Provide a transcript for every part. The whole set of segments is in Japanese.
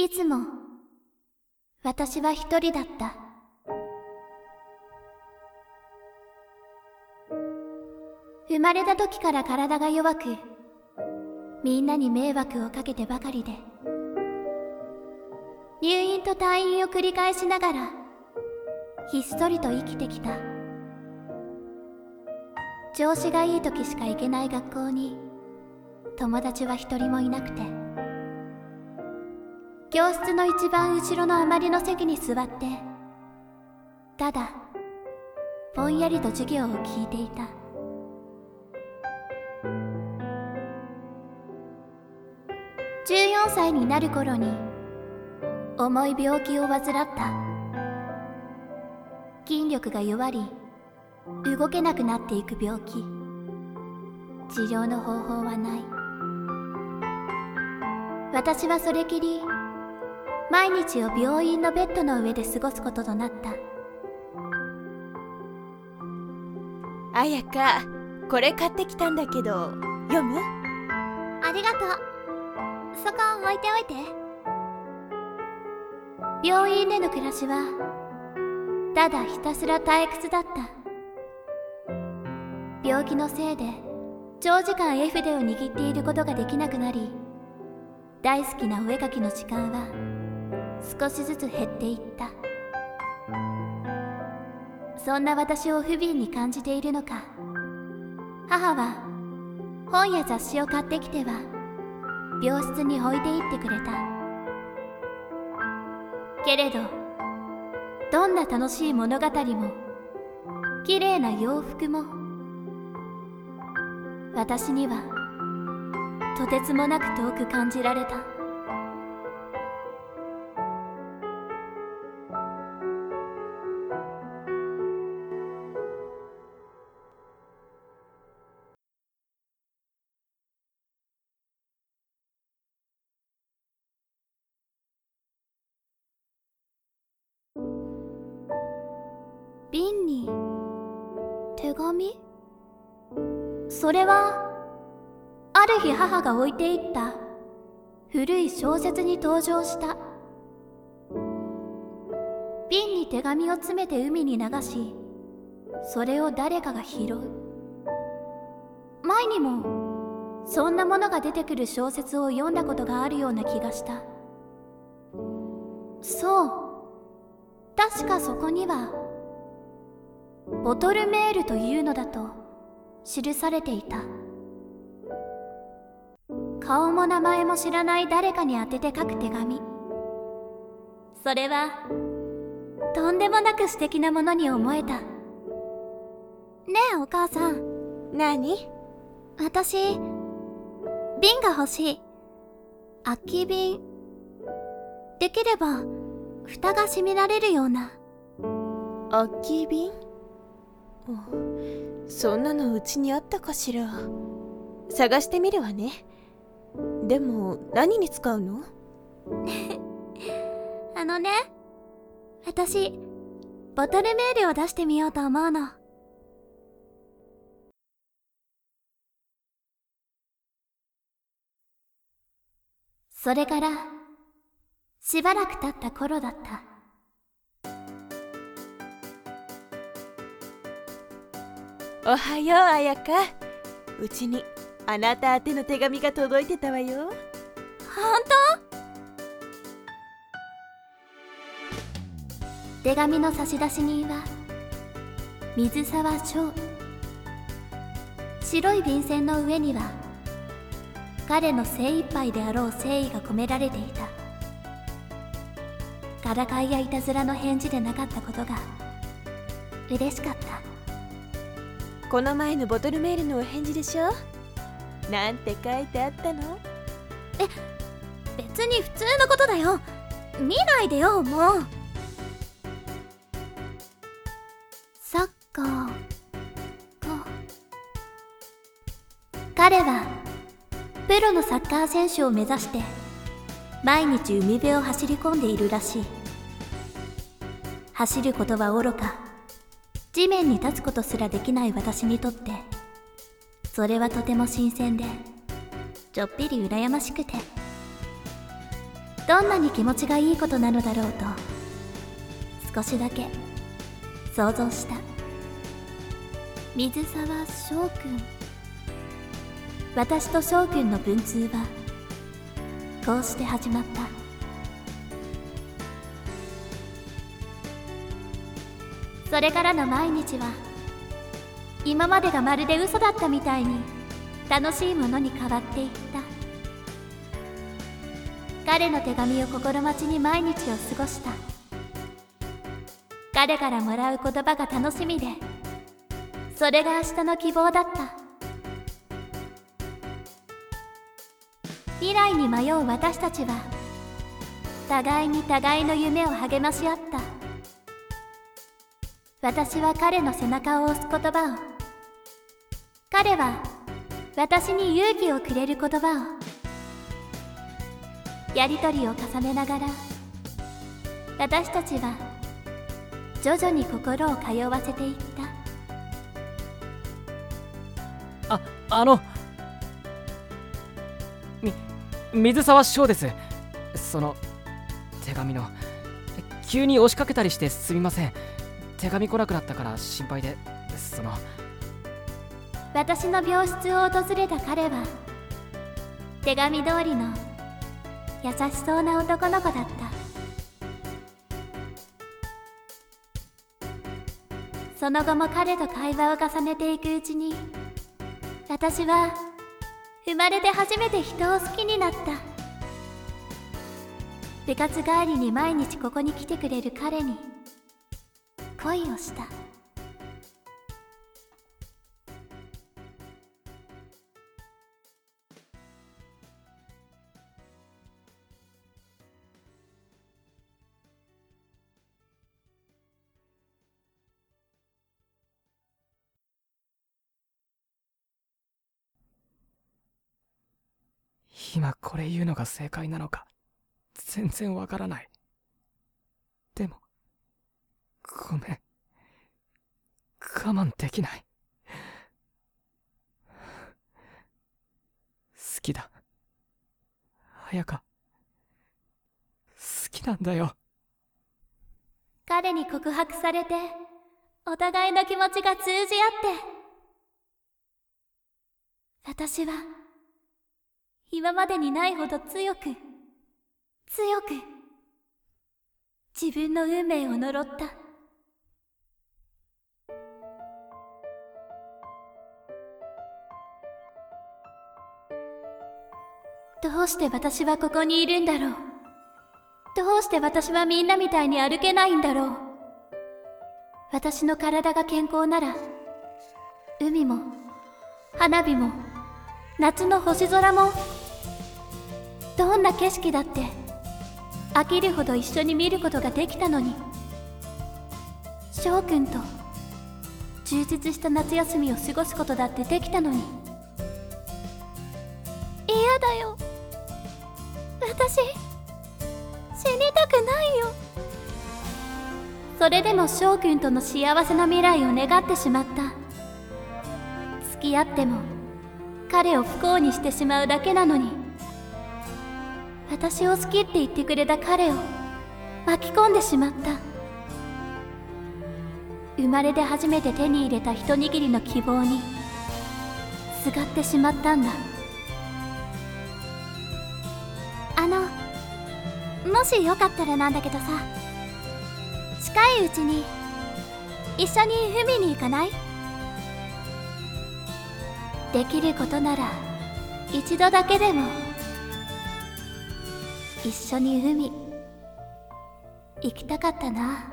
いつも私は一人だった。生まれた時から体が弱くみんなに迷惑をかけてばかりで。入院と退院を繰り返しながらひっそりと生きてきた。調子がいい時しか行けない学校に友達は一人もいなくて。教室の一番後ろの余りの席に座ってただぼんやりと授業を聞いていた。14歳になる頃に重い病気を患った。筋力が弱り動けなくなっていく病気。治療の方法はない。私はそれきり毎日を病院のベッドの上で過ごすこととなった。綾香これ買ってきたんだけど読む？ありがとう。そこ置いておいて。病院での暮らしはただひたすら退屈だった。病気のせいで長時間絵筆を握っていることができなくなり大好きなお絵描きの時間は少しずつ減っていった。そんな私を不憫に感じているのか。母は本や雑誌を買ってきては病室に置いていってくれた。けれどどんな楽しい物語も綺麗な洋服も私にはとてつもなく遠く感じられた。瓶に手紙？それはある日母が置いていった古い小説に登場した。瓶に手紙を詰めて海に流しそれを誰かが拾う。前にもそんなものが出てくる小説を読んだことがあるような気がした。そう。確かそこにはボトルメールというのだと記されていた。顔も名前も知らない誰かに宛てて書く手紙。それはとんでもなく素敵なものに思えた。ねえお母さん。何？私瓶が欲しい。空き瓶。できれば蓋が閉められるような。空き瓶？そんなのうちにあったかしら。探してみるわね。でも何に使うの？あのね私ボトルメールを出してみようと思うの。それからしばらく経った頃だった。おはよう綾香。うちにあなた宛ての手紙が届いてたわよ。本当？手紙の差出人は水沢翔。白い便箋の上には彼の精一杯であろう誠意が込められていた。からかいやいたずらの返事でなかったことが嬉しかった。この前のボトルメールのお返事でしょ？なんて書いてあったの？え別に普通のことだよ。見ないでよもう。サッカーか彼はプロのサッカー選手を目指して毎日海辺を走り込んでいるらしい。走ることはおろか。地面に立つことすらできない私にとってそれはとても新鮮でちょっぴり羨ましくて。どんなに気持ちがいいことなのだろうと少しだけ想像した。水沢翔くん。私と翔くんの文通はこうして始まった。それからの毎日は今までがまるで嘘だったみたいに楽しいものに変わっていった。彼の手紙を心待ちに毎日を過ごした。彼からもらう言葉が楽しみでそれが明日の希望だった。未来に迷う私たちは互いに互いの夢を励まし合った。私は彼の背中を押す言葉を。彼は私に勇気をくれる言葉を。やりとりを重ねながら私たちは徐々に心を通わせていった。ああのみ水沢翔です。その手紙の急に押しかけたりしてすみません。手紙来なくなったから心配でその。私の病室を訪れた彼は手紙通りの優しそうな男の子だった。その後も彼と会話を重ねていくうちに私は生まれて初めて人を好きになった。部活帰りに毎日ここに来てくれる彼に恋をした。今これ言うのが正解なのか全然わからないでもごめん。我慢できない。好きだ。綾香好きなんだよ。彼に告白されてお互いの気持ちが通じ合って。私は今までにないほど強く強く自分の運命を呪った。どうして私はここにいるんだろう。どうして私はみんなみたいに歩けないんだろう。私の体が健康なら海も花火も夏の星空もどんな景色だって飽きるほど一緒に見ることができたのに。翔くんと充実した夏休みを過ごすことだってできたのに。嫌だよ。私死にたくないよ。それでも翔くんとの幸せな未来を願ってしまった。付き合っても彼を不幸にしてしまうだけなのに。私を好きって言ってくれた彼を巻き込んでしまった。生まれて初めて手に入れた一握りの希望にすがってしまったんだ。もしよかったらなんだけどさ。近いうちに一緒に海に行かない？できることなら一度だけでも一緒に海行きたかったな。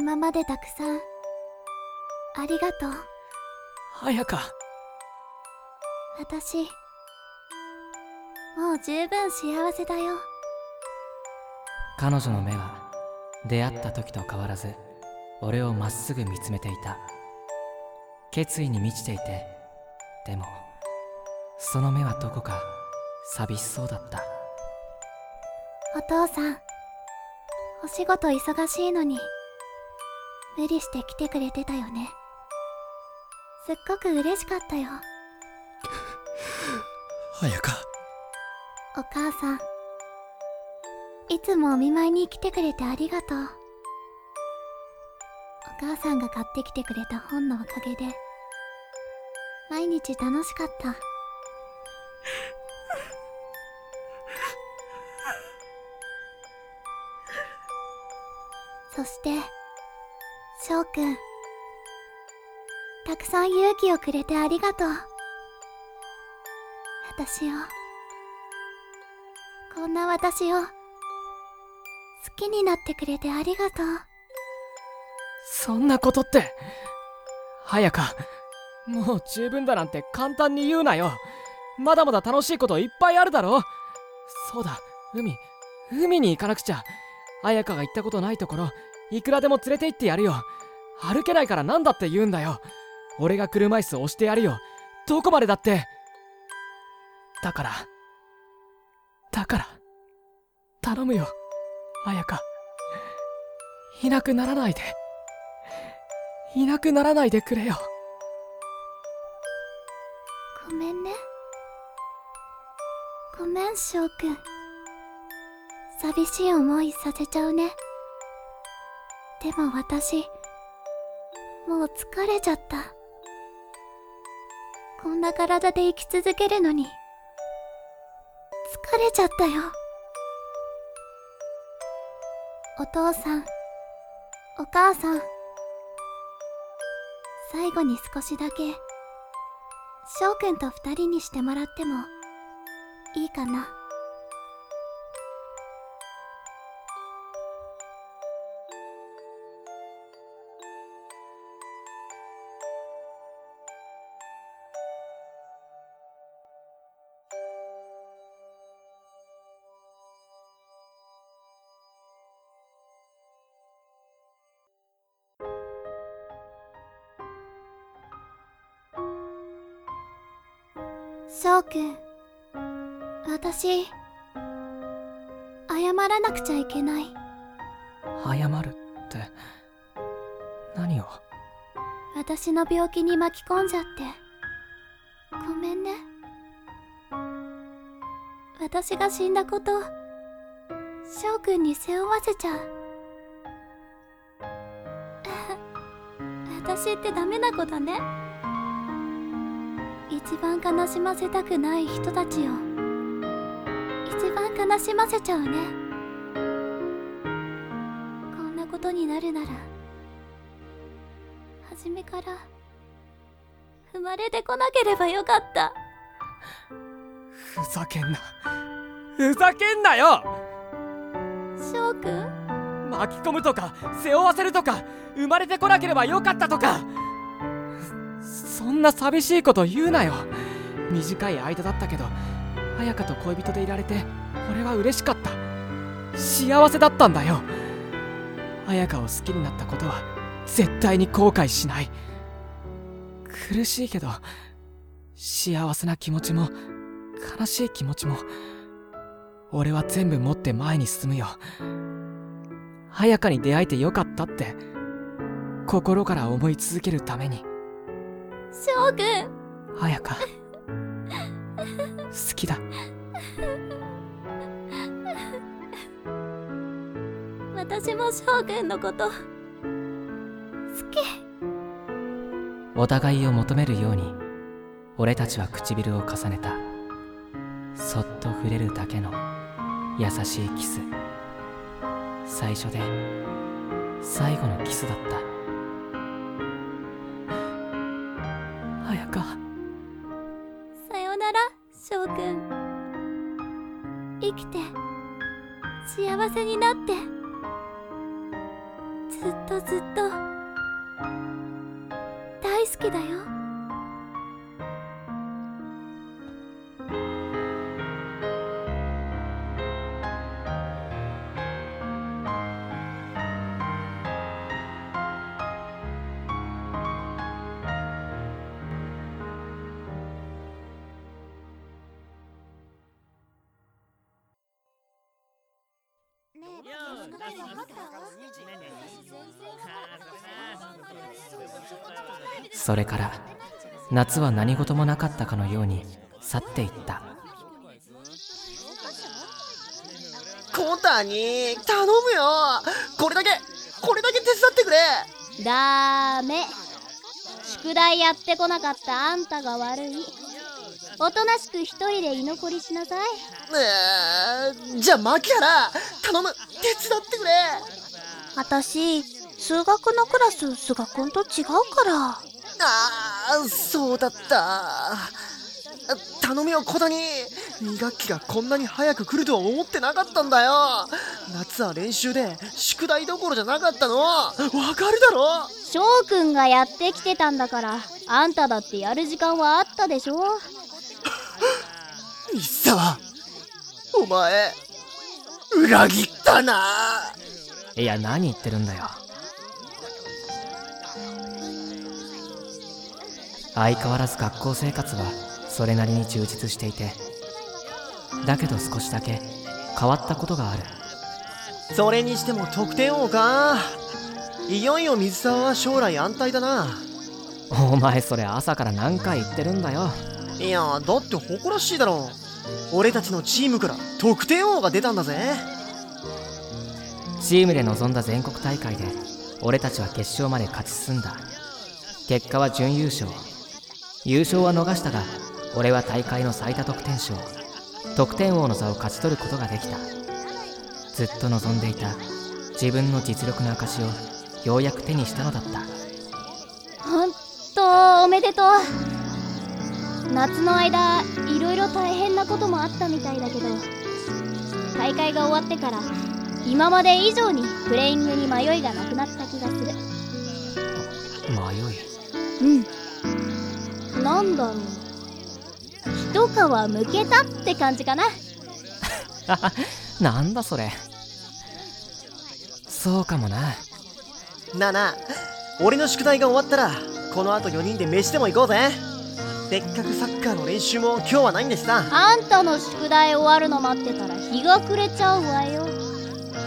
今までたくさん。ありがとう。綾香私もう十分幸せだよ。彼女の目は出会った時と変わらず俺をまっすぐ見つめていた。決意に満ちていて。でもその目はどこか寂しそうだった。お父さんお仕事忙しいのに無理して来てくれてたよね。すっごく嬉しかったよ。綾香お母さん。いつもお見舞いに来てくれてありがとう。お母さんが買ってきてくれた本のおかげで毎日楽しかった。そして翔くん。たくさん勇気をくれてありがとう。私を。こんな私を。好きになってくれてありがとう。そんなことって。早かもう十分だなんて簡単に言うなよ。まだまだ楽しいこといっぱいあるだろ。そうだ。海。海に行かなくちゃ。綾香が行ったことないところ。いくらでも連れて行ってやるよ。歩けないから何だって言うんだよ。俺が車椅子押してやるよ。どこまでだって。だから。だから。頼むよ。綾香。いなくならないで。いなくならないでくれよ。ごめんね。ごめん翔くん。寂しい思いさせちゃうね。でも私もう疲れちゃった。こんな体で生き続けるのに。疲れちゃったよ。お父さんお母さん。最後に少しだけ翔くんと二人にしてもらってもいいかな。ちゃいけない。謝るって何を？私の病気に巻き込んじゃって。ごめんね。私が死んだこと翔くんに背負わせちゃう。私ってダメな子だね。一番悲しませたくない人たちを一番悲しませちゃうねことになるなら初めから生まれてこなければよかった。ふざけんな。ふざけんなよ。翔くん？巻き込むとか背負わせるとか生まれてこなければよかったとか。そんな寂しいこと言うなよ。短い間だったけど綾香と恋人でいられて俺は嬉しかった。幸せだったんだよ綾香を好きになったことは絶対に後悔しない。苦しいけど幸せな気持ちも悲しい気持ちも俺は全部持って前に進むよ。綾香に出会えてよかったって心から思い続けるために。翔くん。綾香好きだ私も翔くんのこと。好き。お互いを求めるように俺たちは唇を重ねた。そっと触れるだけの優しいキス。最初で最後のキスだった。それから夏は何事もなかったかのように去っていった。コタに頼むよ。これだけこれだけ手伝ってくれ。ダメ。宿題やってこなかったあんたが悪い。おとなしく一人で居残りしなさい。えー、じゃあ牧原頼む。手伝ってくれ。私数学のクラス菅君と違うからああそうだった。頼むよ小谷2学期がこんなに早く来るとは思ってなかったんだよ。夏は練習で宿題どころじゃなかったの。わかるだろ。翔くんがやってきてたんだからあんただってやる時間はあったでしょ。西沢お前裏切ったな。いや何言ってるんだよ相変わらず学校生活はそれなりに充実していてだけど少しだけ変わったことがある。それにしても得点王か。いよいよ水沢は将来安泰だな。お前それ朝から何回言ってるんだよ。いやだって誇らしいだろ。俺たちのチームから得点王が出たんだぜ。チームで臨んだ全国大会で俺たちは決勝まで勝ち進んだ。結果は準優勝優勝は逃したが俺は大会の最多得点賞得点王の座を勝ち取ることができた。ずっと望んでいた自分の実力の証をようやく手にしたのだった。ほんとおめでとう。夏の間いろいろ大変なこともあったみたいだけど大会が終わってから今まで以上にプレイングに迷いがなくなった気がする。迷い？うんなんだろう。一皮むけたって感じかな。なんだそれ。そうかもな。なあなあ俺の宿題が終わったらこの後4人で飯でも行こうぜ。せっかくサッカーの練習も今日はないんでしさあんたの宿題終わるの待ってたら日が暮れちゃうわよ。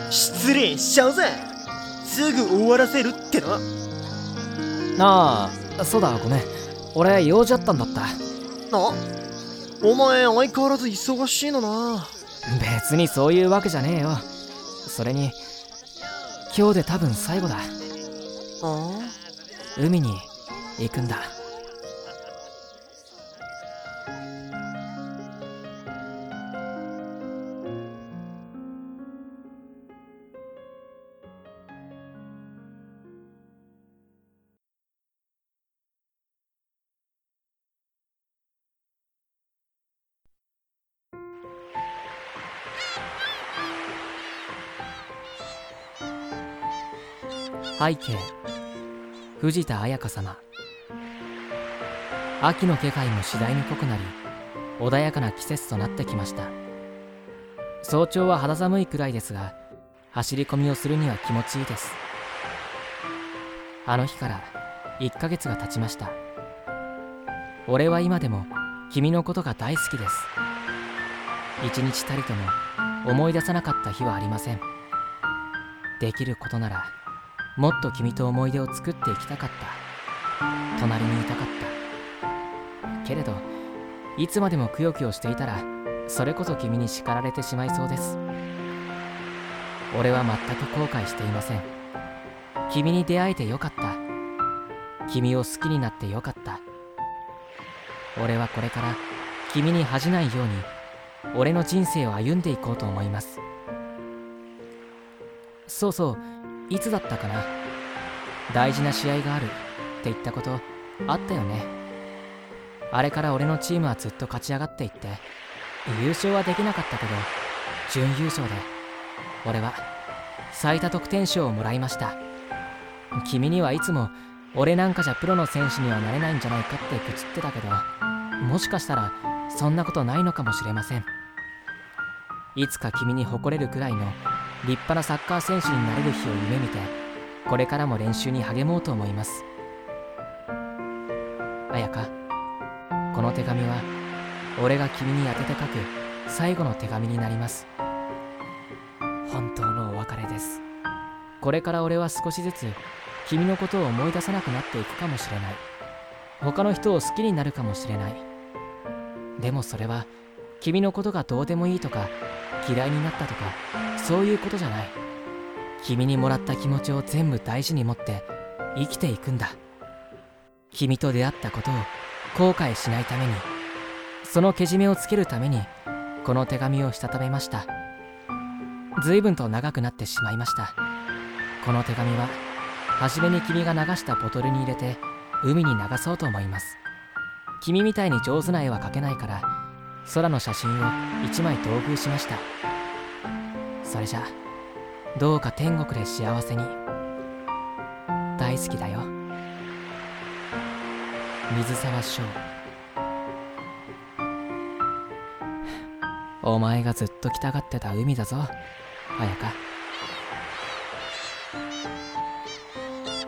失礼しちゃうぜ。すぐ終わらせるっての。ああそうだごめん俺用事あったんだった。あお前相変わらず忙しいのな。別にそういうわけじゃねえよ。それに今日で多分最後だ。あ。海に行くんだ背景。藤田彩香様。秋の気配も次第に濃くなり穏やかな季節となってきました。早朝は肌寒いくらいですが走り込みをするには気持ちいいです。あの日から1ヶ月が経ちました。俺は今でも君のことが大好きです。一日たりとも思い出さなかった日はありません。できることならもっと君と思い出を作っていきたかった。隣にいたかった。けれどいつまでもくよくよしていたらそれこそ君に叱られてしまいそうです。俺は全く後悔していません。君に出会えてよかった。君を好きになってよかった。俺はこれから君に恥じないように俺の人生を歩んでいこうと思います。そうそう。いつだったかな？大事な試合がある。って言ったことあったよね。あれから俺のチームはずっと勝ち上がっていって優勝はできなかったけど準優勝で俺は最多得点賞をもらいました。君にはいつも俺なんかじゃプロの選手にはなれないんじゃないかって愚痴ってたけどもしかしたらそんなことないのかもしれません。いつか君に誇れるくらいの立派なサッカー選手になれる日を夢見てこれからも練習に励もうと思います。彩香この手紙は俺が君に宛てて書く最後の手紙になります。本当のお別れです。これから俺は少しずつ君のことを思い出さなくなっていくかもしれない。他の人を好きになるかもしれない。でもそれは君のことがどうでもいいとか嫌いになったとかそういうことじゃない。君にもらった気持ちを全部大事に持って生きていくんだ。君と出会ったことを後悔しないためにそのけじめをつけるためにこの手紙をしたためました。随分と長くなってしまいました。この手紙は初めに君が流したボトルに入れて海に流そうと思います。君みたいに上手な絵は描けないから空の写真を1枚同封しました。それじゃどうか天国で幸せに。大好きだよ。水沢翔。お前がずっと来たがってた海だぞ。綾香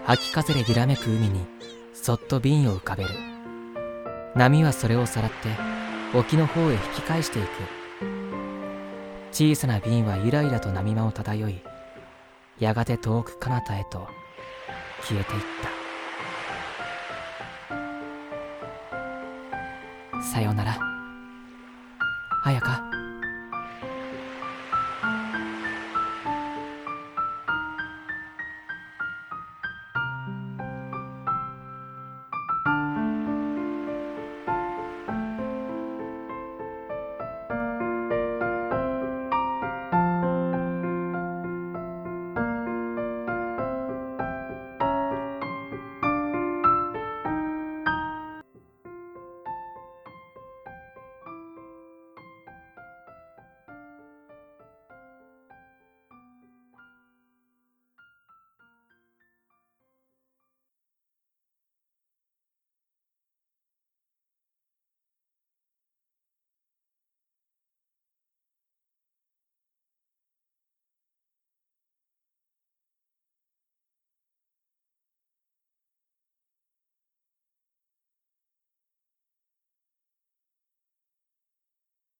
秋風で揺らめく海にそっと瓶を浮かべる。波はそれをさらって沖の方へ引き返していく。小さな瓶はゆらゆらと波間を漂いやがて遠く彼方へと消えていった。さよなら。綾香